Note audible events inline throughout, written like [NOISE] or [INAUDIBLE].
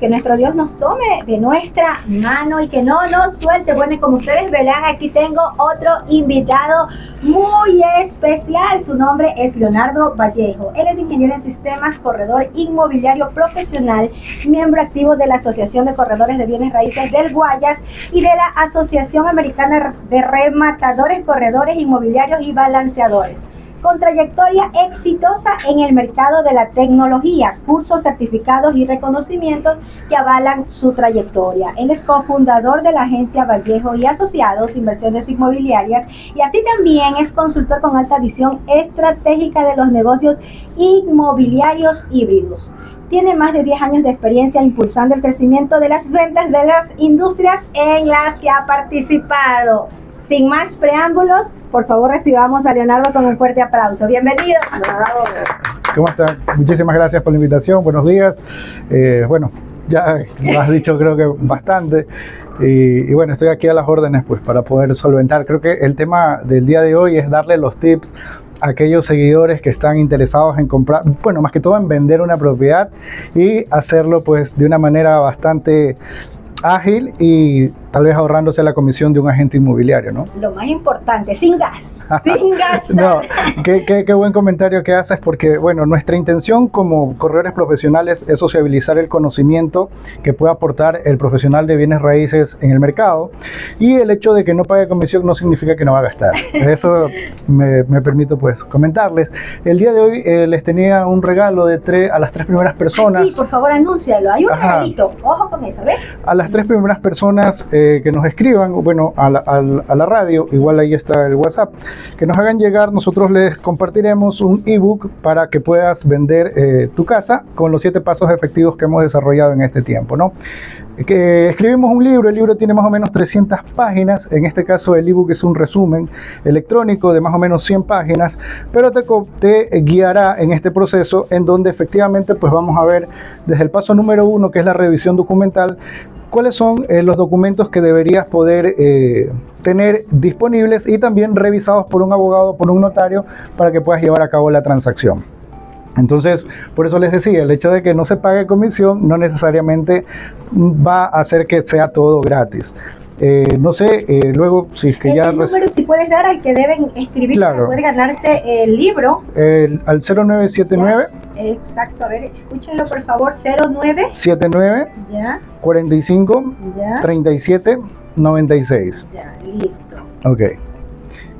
que nuestro Dios nos tome de nuestra mano y que no nos suelte. Bueno, y como ustedes verán, aquí tengo otro invitado muy especial. Su nombre es Leonardo Vallejo. Él es ingeniero en sistemas, corredor inmobiliario profesional, miembro activo de la Asociación de Corredores de Bienes Raíces del Guayas y de la Asociación Americana de Rematadores, Corredores Inmobiliarios y Balanceadores con trayectoria exitosa en el mercado de la tecnología, cursos, certificados y reconocimientos que avalan su trayectoria. Él es cofundador de la agencia Vallejo y Asociados Inversiones Inmobiliarias y así también es consultor con alta visión estratégica de los negocios inmobiliarios híbridos. Tiene más de 10 años de experiencia impulsando el crecimiento de las ventas de las industrias en las que ha participado. Sin más preámbulos, por favor recibamos a Leonardo con un fuerte aplauso. Bienvenido. ¿Cómo están? Muchísimas gracias por la invitación. Buenos días. Eh, bueno, ya lo has dicho creo que bastante. Y, y, bueno, estoy aquí a las órdenes pues para poder solventar. Creo que el tema del día de hoy es darle los tips a aquellos seguidores que están interesados en comprar, bueno, más que todo en vender una propiedad y hacerlo pues de una manera bastante ágil y tal vez ahorrándose la comisión de un agente inmobiliario, ¿no? Lo más importante, sin gas, [LAUGHS] sin gas. no, qué, qué, qué, buen comentario que haces porque, bueno, nuestra intención como corredores profesionales es sociabilizar el conocimiento que puede aportar el profesional de bienes raíces en el mercado y el hecho de que no pague comisión no significa que no va a gastar. Eso me, me permito pues comentarles. El día de hoy eh, les tenía un regalo de tres, a las tres primeras personas. sí, por favor, anúncialo. Hay un Ajá. regalito. Ojo con eso, ¿ves? A las tres primeras personas eh, que nos escriban, bueno, a la, a, la, radio, igual ahí está el WhatsApp, que nos hagan llegar, nosotros les compartiremos un ebook para que puedas vender eh, tu casa con los siete pasos efectivos que hemos desarrollado en este tiempo, ¿no? Que escribimos un libro, el libro tiene más o menos 300 páginas, en este caso el ebook es un resumen electrónico de más o menos 100 páginas, pero te, guiará en este proceso en donde efectivamente pues vamos a ver desde el paso número uno, que es la revisión documental, cuáles son eh, los documentos que deberías poder eh, tener disponibles y también revisados por un abogado, por un notario, para que puedas llevar a cabo la transacción. Entonces, por eso les decía, el hecho de que no se pague comisión no necesariamente va a hacer que sea todo gratis. Eh, no sé, eh, luego si es que el, ya... El número si puedes dar al que deben escribir Claro. para poder ganarse el libro. el- al 0979 Ya. Exacto, a ver, escúchenlo por favor, 09, 79 ya, 45 ya, 37 96. ya, listo. Ok.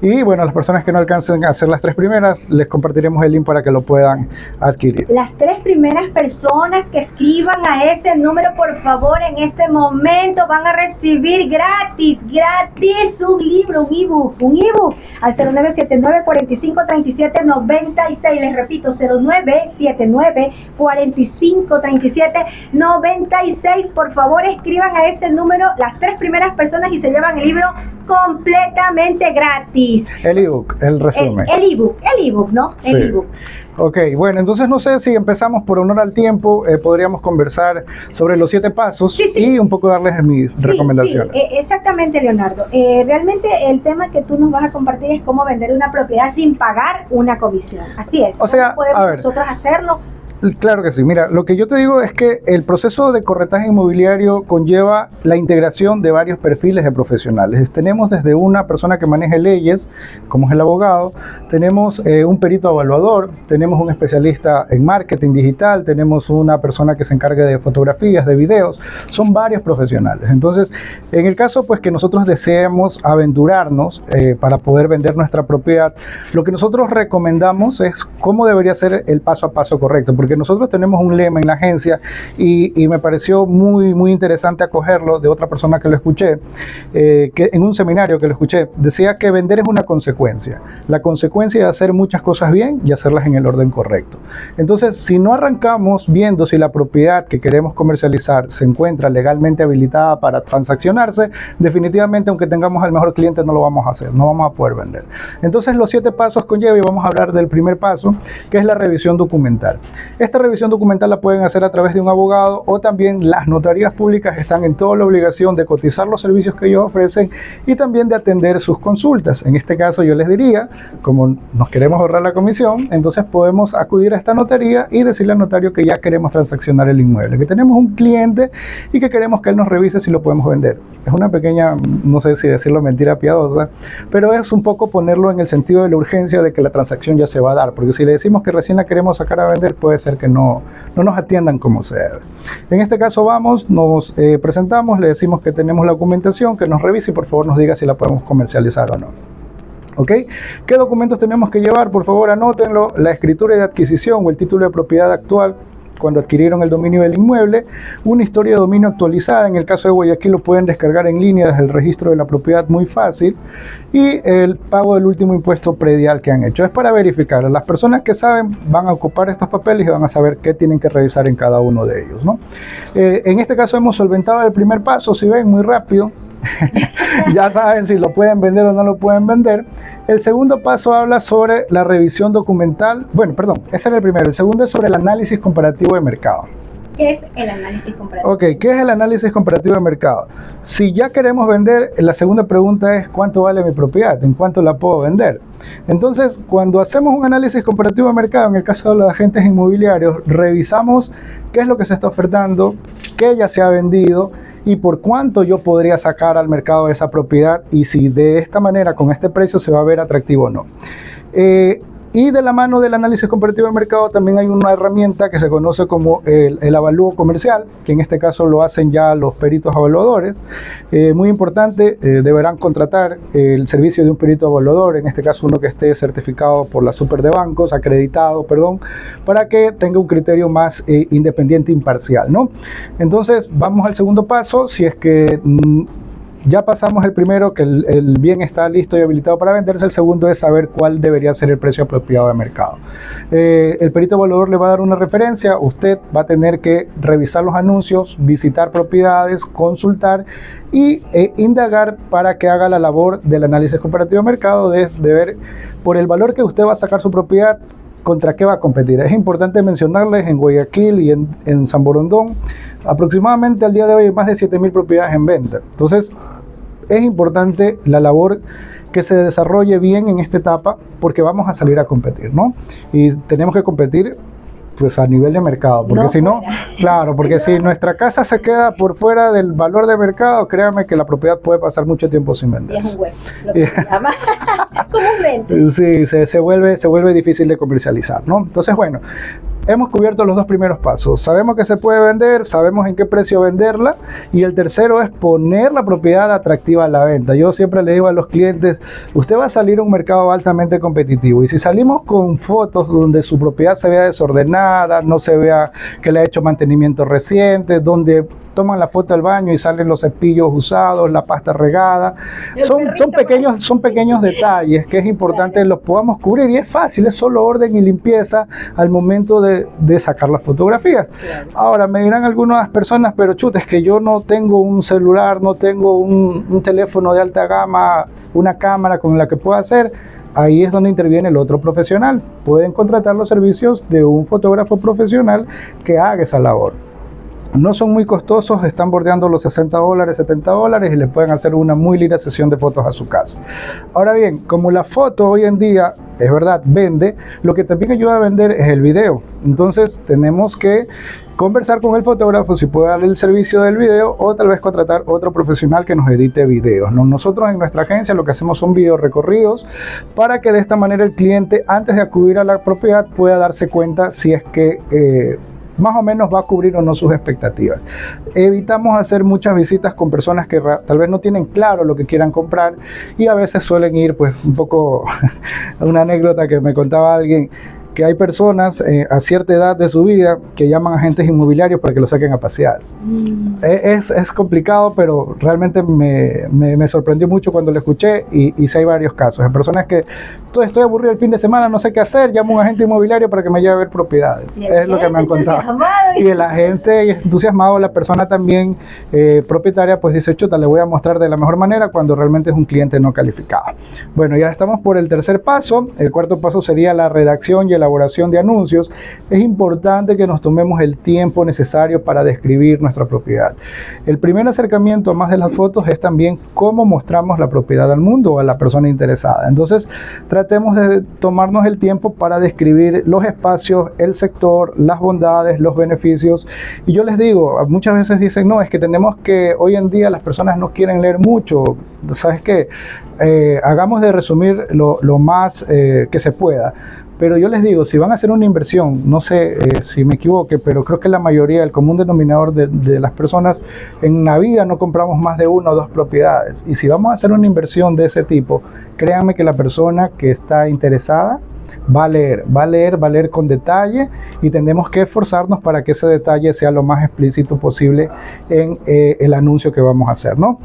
Y bueno, las personas que no alcancen a hacer las tres primeras, les compartiremos el link para que lo puedan adquirir. Las tres primeras personas que escriban a ese número, por favor, en este momento van a recibir gratis, gratis un libro, un ebook, un ebook al 0979 45 37 96. Les repito, 0979 45 37 96. Por favor, escriban a ese número las tres primeras personas y se llevan el libro completamente gratis. El ebook, el resumen. el ebook, el ebook, ¿no? El Sí. ebook. Ok, bueno, entonces no sé si empezamos por honor al tiempo, eh, podríamos conversar sobre los siete pasos Sí, sí. y un poco darles mis Sí, recomendaciones. eh, exactamente, Leonardo. Eh, realmente el tema que tú nos vas a compartir es cómo vender una propiedad sin pagar una comisión. Así es. O sea, ¿Cómo podemos a ver. nosotros hacerlo? Claro que sí. Mira, lo que yo te digo es que el proceso de corretaje inmobiliario conlleva la integración de varios perfiles de profesionales. Tenemos desde una persona que maneje leyes, como es el abogado, tenemos eh, un perito evaluador, tenemos un especialista en marketing digital, tenemos una persona que se encargue de fotografías, de videos. Son varios profesionales. Entonces, en el caso pues que nosotros deseemos aventurarnos eh, para poder vender nuestra propiedad, lo que nosotros recomendamos es cómo debería ser el paso a paso correcto, porque nosotros tenemos un lema en la agencia y, y me pareció muy, muy interesante acogerlo de otra persona que lo escuché, eh, que en un seminario que lo escuché, decía que vender es una consecuencia, la consecuencia de hacer muchas cosas bien y hacerlas en el orden correcto. Entonces, si no arrancamos viendo si la propiedad que queremos comercializar se encuentra legalmente habilitada para transaccionarse, definitivamente aunque tengamos al mejor cliente no lo vamos a hacer, no vamos a poder vender. Entonces los siete pasos conlleva y vamos a hablar del primer paso, que es la revisión documental. Esta revisión documental la pueden hacer a través de un abogado o también las notarías públicas están en toda la obligación de cotizar los servicios que ellos ofrecen y también de atender sus consultas. En este caso yo les diría, como nos queremos ahorrar la comisión, entonces podemos acudir a esta notaría y decirle al notario que ya queremos transaccionar el inmueble, que tenemos un cliente y que queremos que él nos revise si lo podemos vender. Es una pequeña, no sé si decirlo mentira piadosa, pero es un poco ponerlo en el sentido de la urgencia de que la transacción ya se va a dar, porque si le decimos que recién la queremos sacar a vender, puede ser que no, no nos atiendan como se debe. En este caso vamos, nos eh, presentamos, le decimos que tenemos la documentación, que nos revise y por favor nos diga si la podemos comercializar o no. ¿Ok? ¿Qué documentos tenemos que llevar? Por favor, anótenlo. La escritura de adquisición o el título de propiedad actual cuando adquirieron el dominio del inmueble, una historia de dominio actualizada, en el caso de Guayaquil lo pueden descargar en línea desde el registro de la propiedad muy fácil, y el pago del último impuesto predial que han hecho. Es para verificar, las personas que saben van a ocupar estos papeles y van a saber qué tienen que revisar en cada uno de ellos. ¿no? Eh, en este caso hemos solventado el primer paso, si ven, muy rápido, [LAUGHS] ya saben si lo pueden vender o no lo pueden vender. El segundo paso habla sobre la revisión documental. Bueno, perdón, ese era el primero. El segundo es sobre el análisis comparativo de mercado. ¿Qué es el análisis comparativo? Ok, ¿qué es el análisis comparativo de mercado? Si ya queremos vender, la segunda pregunta es ¿cuánto vale mi propiedad? ¿En cuánto la puedo vender? Entonces, cuando hacemos un análisis comparativo de mercado, en el caso de los agentes inmobiliarios, revisamos qué es lo que se está ofertando, qué ya se ha vendido, y por cuánto yo podría sacar al mercado esa propiedad y si de esta manera, con este precio, se va a ver atractivo o no. Eh, y de la mano del análisis comparativo de mercado también hay una herramienta que se conoce como el, el avalúo comercial, que en este caso lo hacen ya los peritos evaluadores. Eh, muy importante, eh, deberán contratar el servicio de un perito evaluador, en este caso uno que esté certificado por la Super de Bancos, acreditado, perdón, para que tenga un criterio más eh, independiente e imparcial, ¿no? Entonces, vamos al segundo paso, si es que... Mm, ya pasamos el primero, que el, bien está listo y habilitado para venderse. El segundo es saber cuál debería ser el precio apropiado de mercado. Eh, el perito evaluador le va a dar una referencia. Usted va a tener que revisar los anuncios, visitar propiedades, consultar y e indagar para que haga la labor del análisis comparativo de mercado, de, de ver por el valor que usted va a sacar su propiedad, contra qué va a competir. Es importante mencionarles en Guayaquil y en, en San Borondón, aproximadamente al día de hoy hay más de 7.000 propiedades en venta. Entonces, es importante la labor que se desarrolle bien en esta etapa porque vamos a salir a competir, ¿no? Y tenemos que competir pues a nivel de mercado, porque si no, [LAUGHS] claro, porque si nuestra casa se queda por fuera del valor de mercado, créame que la propiedad puede pasar mucho tiempo sin vender. Y es un hueso, lo que se llama [LAUGHS] [LAUGHS] comúnmente. Sí, se, se, vuelve, se vuelve difícil de comercializar, ¿no? Entonces, bueno, hemos cubierto los dos primeros pasos. Sabemos que se puede vender, sabemos en qué precio venderla y el tercero es poner la propiedad atractiva a la venta. Yo siempre le digo a los clientes, usted va a salir a un mercado altamente competitivo y si salimos con fotos donde su propiedad se vea desordenada, no se vea que le ha hecho mantenimiento reciente, donde toman la foto del baño y salen los cepillos usados, la pasta regada. Son, son, pequeños, son pequeños detalles que es importante los podamos cubrir y es fácil, es solo orden y limpieza al momento de, de sacar las fotografías. Claro. Ahora me dirán algunas personas, pero chute, es que yo no tengo un celular, no tengo un, un teléfono de alta gama, una cámara con la que pueda hacer ahí es donde interviene el otro profesional. Pueden contratar los servicios de un fotógrafo profesional que haga esa labor. No son muy costosos, están bordeando los 60 dólares, 70 dólares y le pueden hacer una muy linda sesión de fotos a su casa. Ahora bien, como la foto hoy en día, es verdad, vende, lo que también ayuda a vender es el video. Entonces tenemos que conversar con el fotógrafo si puede darle el servicio del video o tal vez contratar otro profesional que nos edite videos. Nosotros en nuestra agencia lo que hacemos son video recorridos para que de esta manera el cliente antes de acudir a la propiedad pueda darse cuenta si es que... Eh, más o menos va a cubrir o no sus expectativas. Evitamos hacer muchas visitas con personas que tal vez no tienen claro lo que quieran comprar y a veces suelen ir pues un poco [LAUGHS] una anécdota que me contaba alguien que hay personas eh, a cierta edad de su vida que llaman a agentes inmobiliarios para que lo saquen a pasear. Mm. Es, es, complicado, pero realmente me, me, me, sorprendió mucho cuando lo escuché y, y sí hay varios casos. Hay personas que estoy aburrido el fin de semana, no sé qué hacer, llamo a un agente inmobiliario para que me lleve a ver propiedades. Es lo que me han contado. Y el agente entusiasmado, la persona también eh, propietaria, pues dice, chuta, le voy a mostrar de la mejor manera cuando realmente es un cliente no calificado. Bueno, ya estamos por el tercer paso. El cuarto paso sería la redacción y el elaboración de anuncios, es importante que nos tomemos el tiempo necesario para describir nuestra propiedad. El primer acercamiento, más de las fotos, es también cómo mostramos la propiedad al mundo o a la persona interesada. Entonces, tratemos de tomarnos el tiempo para describir los espacios, el sector, las bondades, los beneficios. Y yo les digo, muchas veces dicen, no, es que tenemos que, hoy en día las personas no quieren leer mucho. ¿Sabes qué? Eh, hagamos de resumir lo, más eh, que se pueda. Pero yo les digo, si van a hacer una inversión, no sé eh, si me equivoque, pero creo que la mayoría, el común denominador de, las personas en la vida no compramos más de una o dos propiedades. Y si vamos a hacer una inversión de ese tipo, créanme que la persona que está interesada va a leer, va a leer, va a leer con detalle y tenemos que esforzarnos para que ese detalle sea lo más explícito posible en el anuncio que vamos a hacer, ¿no?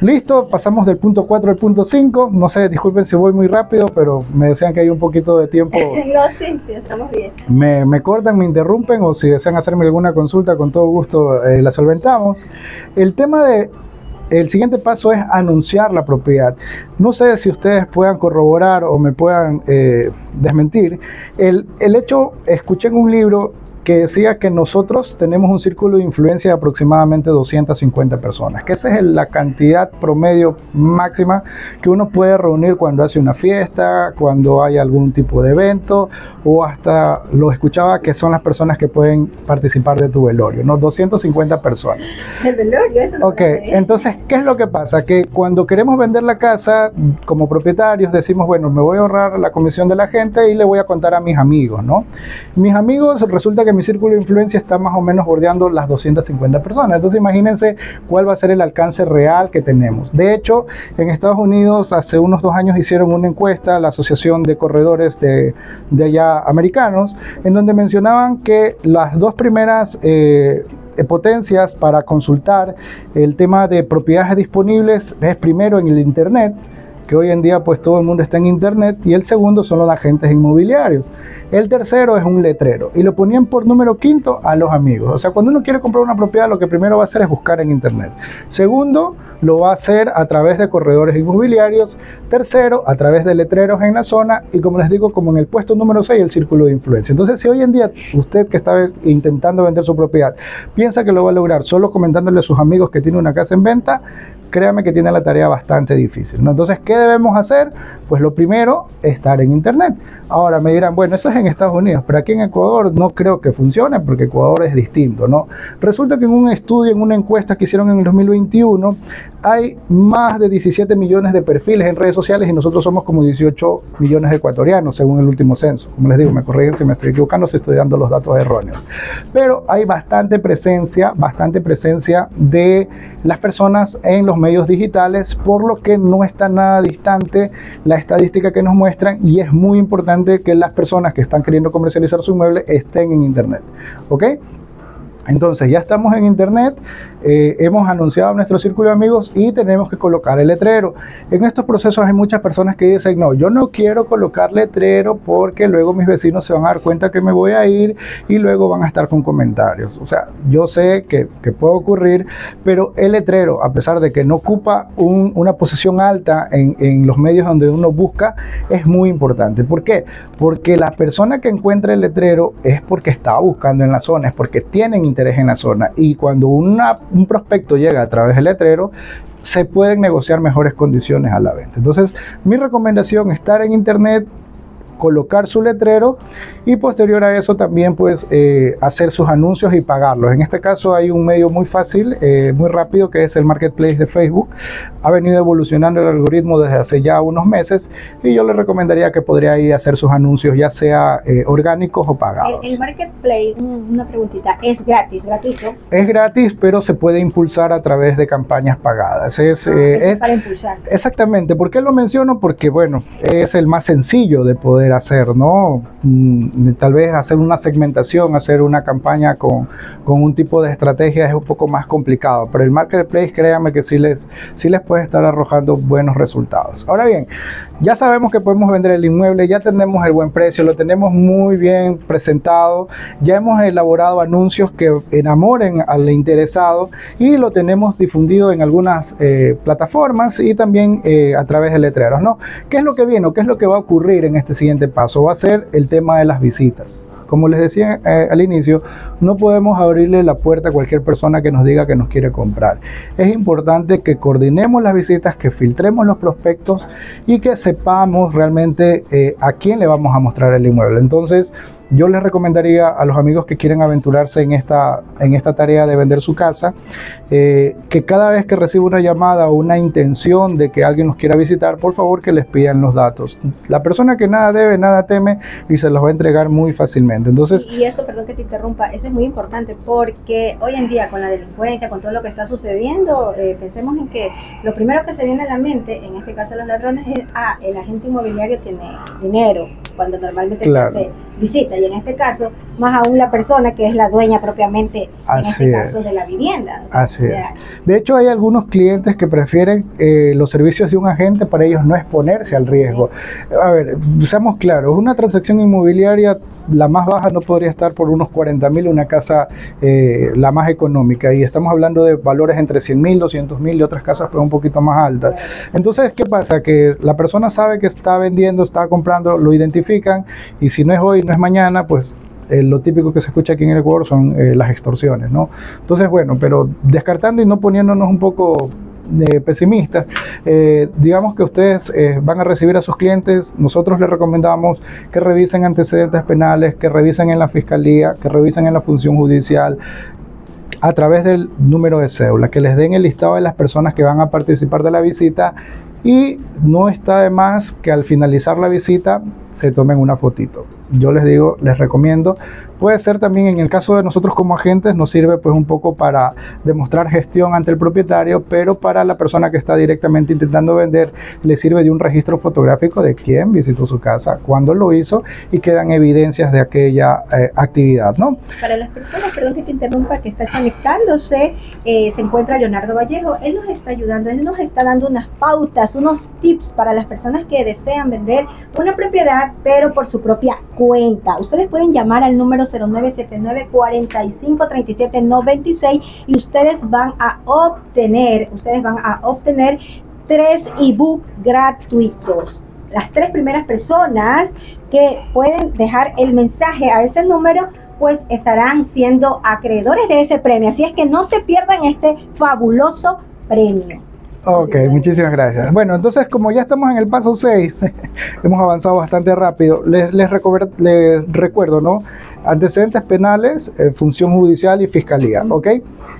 Listo, pasamos del punto 4 al punto 5. No sé, disculpen si voy muy rápido, pero me desean que hay un poquito de tiempo. [LAUGHS] no, sí, sí, estamos bien. Me, me, cortan, me interrumpen o si desean hacerme alguna consulta, con todo gusto eh, la solventamos. El tema de el siguiente paso es anunciar la propiedad. No sé si ustedes puedan corroborar o me puedan eh, desmentir. El, el hecho, escuché en un libro que decía que nosotros tenemos un círculo de influencia de aproximadamente 250 personas, que esa es la cantidad promedio máxima que uno puede reunir cuando hace una fiesta, cuando hay algún tipo de evento, o hasta lo escuchaba que son las personas que pueden participar de tu velorio, ¿no? 250 personas. El velorio, eso Ok, entonces, ¿qué es lo que pasa? Que cuando queremos vender la casa, como propietarios, decimos, bueno, me voy a ahorrar la comisión de la gente y le voy a contar a mis amigos, ¿no? Mis amigos resulta que mi círculo de influencia está más o menos bordeando las 250 personas. Entonces imagínense cuál va a ser el alcance real que tenemos. De hecho, en Estados Unidos hace unos dos años hicieron una encuesta, la Asociación de Corredores de, de allá americanos, en donde mencionaban que las dos primeras... Eh, potencias para consultar el tema de propiedades disponibles es primero en el Internet, que hoy en día pues todo el mundo está en Internet, y el segundo son los agentes inmobiliarios. El tercero es un letrero y lo ponían por número quinto a los amigos. O sea, cuando uno quiere comprar una propiedad, lo que primero va a hacer es buscar en internet. Segundo, lo va a hacer a través de corredores inmobiliarios. Tercero, a través de letreros en la zona. Y como les digo, como en el puesto número 6, el círculo de influencia. Entonces, si hoy en día usted que está intentando vender su propiedad piensa que lo va a lograr solo comentándole a sus amigos que tiene una casa en venta, créame que tiene la tarea bastante difícil. Entonces, ¿qué debemos hacer? Pues lo primero, estar en Internet. Ahora me dirán, bueno, eso es en Estados Unidos, pero aquí en Ecuador no creo que funcione porque Ecuador es distinto, ¿no? Resulta que en un estudio, en una encuesta que hicieron en el 2021, hay más de 17 millones de perfiles en redes sociales y nosotros somos como 18 millones de ecuatorianos, según el último censo. Como les digo, me corrigen si me estoy equivocando, si estoy dando los datos erróneos. Pero hay bastante presencia, bastante presencia de las personas en los medios digitales, por lo que no está nada distante la estadística que nos muestran y es muy importante que las personas que están queriendo comercializar su inmueble estén en Internet. ¿Ok? Entonces ya estamos en internet, eh, hemos anunciado nuestro círculo de amigos y tenemos que colocar el letrero. En estos procesos hay muchas personas que dicen, no, yo no quiero colocar letrero porque luego mis vecinos se van a dar cuenta que me voy a ir y luego van a estar con comentarios. O sea, yo sé que, puede ocurrir, pero el letrero, a pesar de que no ocupa una posición alta en, en los medios donde uno busca, es muy importante. ¿Por qué? Porque la persona que encuentra el letrero es porque está buscando en la zona, es porque tienen interés en la zona. Y cuando una, un prospecto llega a través del letrero, se pueden negociar mejores condiciones a la venta. Entonces, mi recomendación es estar en internet, colocar su letrero y posterior a eso también pues eh, hacer sus anuncios y pagarlos. En este caso hay un medio muy fácil, eh, muy rápido que es el marketplace de Facebook. Ha venido evolucionando el algoritmo desde hace ya unos meses y yo le recomendaría que podría ir a hacer sus anuncios ya sea eh, orgánicos o pagados. El, marketplace, una preguntita, ¿es gratis, gratuito? Es gratis pero se puede impulsar a través de campañas pagadas. Es, ah, es para impulsar. Exactamente, ¿por qué lo menciono? Porque bueno, es el más sencillo de poder hacer, ¿no? Mm, tal vez hacer una segmentación, hacer una campaña con, con, un tipo de estrategia es un poco más complicado, pero el marketplace, créanme que sí les, sí les puede estar arrojando buenos resultados. Ahora bien, ya sabemos que podemos vender el inmueble, ya tenemos el buen precio, lo tenemos muy bien presentado, ya hemos elaborado anuncios que enamoren al interesado y lo tenemos difundido en algunas eh, plataformas y también eh, a través de letreros, ¿no? ¿Qué es lo que viene o qué es lo que va a ocurrir en este siguiente siguiente paso va a ser el tema de las visitas. Como les decía eh, al inicio, no podemos abrirle la puerta a cualquier persona que nos diga que nos quiere comprar. Es importante que coordinemos las visitas, que filtremos los prospectos y que sepamos realmente eh, a quién le vamos a mostrar el inmueble. Entonces, yo les recomendaría a los amigos que quieren aventurarse en esta, en esta tarea de vender su casa, eh, que cada vez que reciba una llamada o una intención de que alguien nos quiera visitar, por favor que les pidan los datos. La persona que nada debe, nada teme y se los va a entregar muy fácilmente. Entonces, y, eso, perdón que te interrumpa, eso es muy importante porque hoy en día con la delincuencia, con todo lo que está sucediendo, eh, pensemos en que lo primero que se viene a la mente, en este caso los ladrones, es, ah, el agente inmobiliario tiene dinero, cuando normalmente se visita y en este caso más aún la persona que es la dueña propiamente en este caso de la vivienda. Así es. De hecho hay algunos clientes que prefieren eh, los servicios de un agente para ellos no exponerse al riesgo. A ver, seamos claros, una transacción inmobiliaria la más baja no podría estar por unos 40 mil, una casa eh, la más económica y estamos hablando de valores entre 100 mil, 200 mil y otras casas pues un poquito más altas. Entonces, ¿qué pasa? Que la persona sabe que está vendiendo, está comprando, lo identifican y si no es hoy, no es mañana, pues eh, lo típico que se escucha aquí en el Ecuador son eh, las extorsiones, ¿no? Entonces, bueno, pero descartando y no poniéndonos un poco de pesimistas, eh, digamos que ustedes van a recibir a sus clientes, nosotros les recomendamos que revisen antecedentes penales, que revisen en la fiscalía, que revisen en la función judicial, a través del número de cédula, que les den el listado de las personas que van a participar de la visita y no está de más que al finalizar la visita se tomen una fotito. Yo les digo, les recomiendo Puede ser también en el caso de nosotros como agentes nos sirve pues un poco para demostrar gestión ante el propietario, pero para la persona que está directamente intentando vender le sirve de un registro fotográfico de quién visitó su casa, cuándo lo hizo y quedan evidencias de aquella eh, actividad, ¿no? Para las personas, perdón que te interrumpa, que está conectándose, eh, se encuentra Leonardo Vallejo, él nos está ayudando, él nos está dando unas pautas, unos tips para las personas que desean vender una propiedad, pero por su propia cuenta. Ustedes pueden llamar al número 0979 45 37 96 y ustedes van a obtener, ustedes van a obtener tres ebook gratuitos. Las tres primeras personas que pueden dejar el mensaje a ese número pues estarán siendo acreedores de ese premio. Así es que no se pierdan este fabuloso premio. Ok, muchísimas gracias. Bueno, entonces como ya estamos en el paso 6, [LAUGHS] hemos avanzado bastante rápido, les, les, les recuerdo, ¿no? Antecedentes penales, eh, función judicial y fiscalía, ¿ok?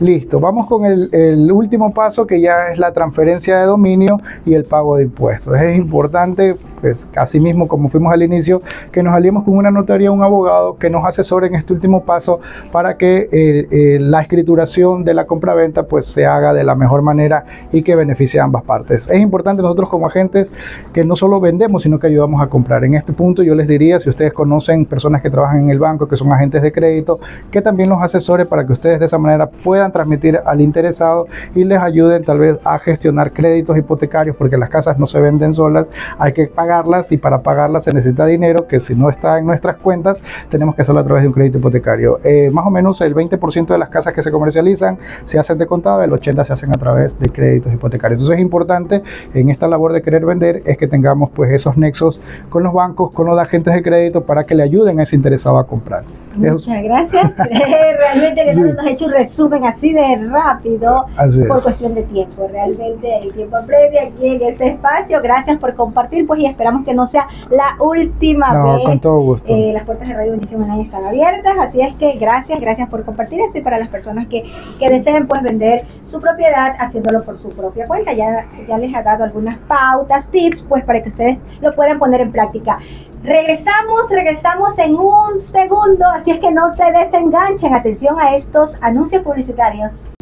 Listo, vamos con el, el, último paso que ya es la transferencia de dominio y el pago de impuestos. Es importante pues así mismo como fuimos al inicio, que nos aliemos con una notaría, un abogado que nos asesore en este último paso para que eh, eh, la escrituración de la compraventa pues se haga de la mejor manera y que beneficie a ambas partes. Es importante nosotros como agentes que no solo vendemos, sino que ayudamos a comprar. En este punto yo les diría, si ustedes conocen personas que trabajan en el banco, que son agentes de crédito, que también los asesore para que ustedes de esa manera puedan transmitir al interesado y les ayuden tal vez a gestionar créditos hipotecarios, porque las casas no se venden solas, hay que pagar y para pagarlas se necesita dinero que si no está en nuestras cuentas tenemos que hacerlo a través de un crédito hipotecario. Eh, más o menos el 20% de las casas que se comercializan se hacen de contado, el 80% se hacen a través de créditos hipotecarios. Entonces es importante en esta labor de querer vender es que tengamos pues esos nexos con los bancos, con los agentes de crédito para que le ayuden a ese interesado a comprar. Muchas gracias. [LAUGHS] Realmente nos ha hecho un resumen así de rápido por cuestión de tiempo. Realmente el tiempo previo aquí en este espacio. Gracias por compartir, pues y esperamos que no sea la última no, vez. Con todo gusto. Eh, las puertas de Radio Bendición Online están abiertas, así es que gracias, gracias por compartir eso y para las personas que, que deseen pues vender su propiedad haciéndolo por su propia cuenta. Ya, ya les ha dado algunas pautas, tips, pues para que ustedes lo puedan poner en práctica. Regresamos, regresamos en un segundo, así es que no se desenganchen. Atención a estos anuncios publicitarios.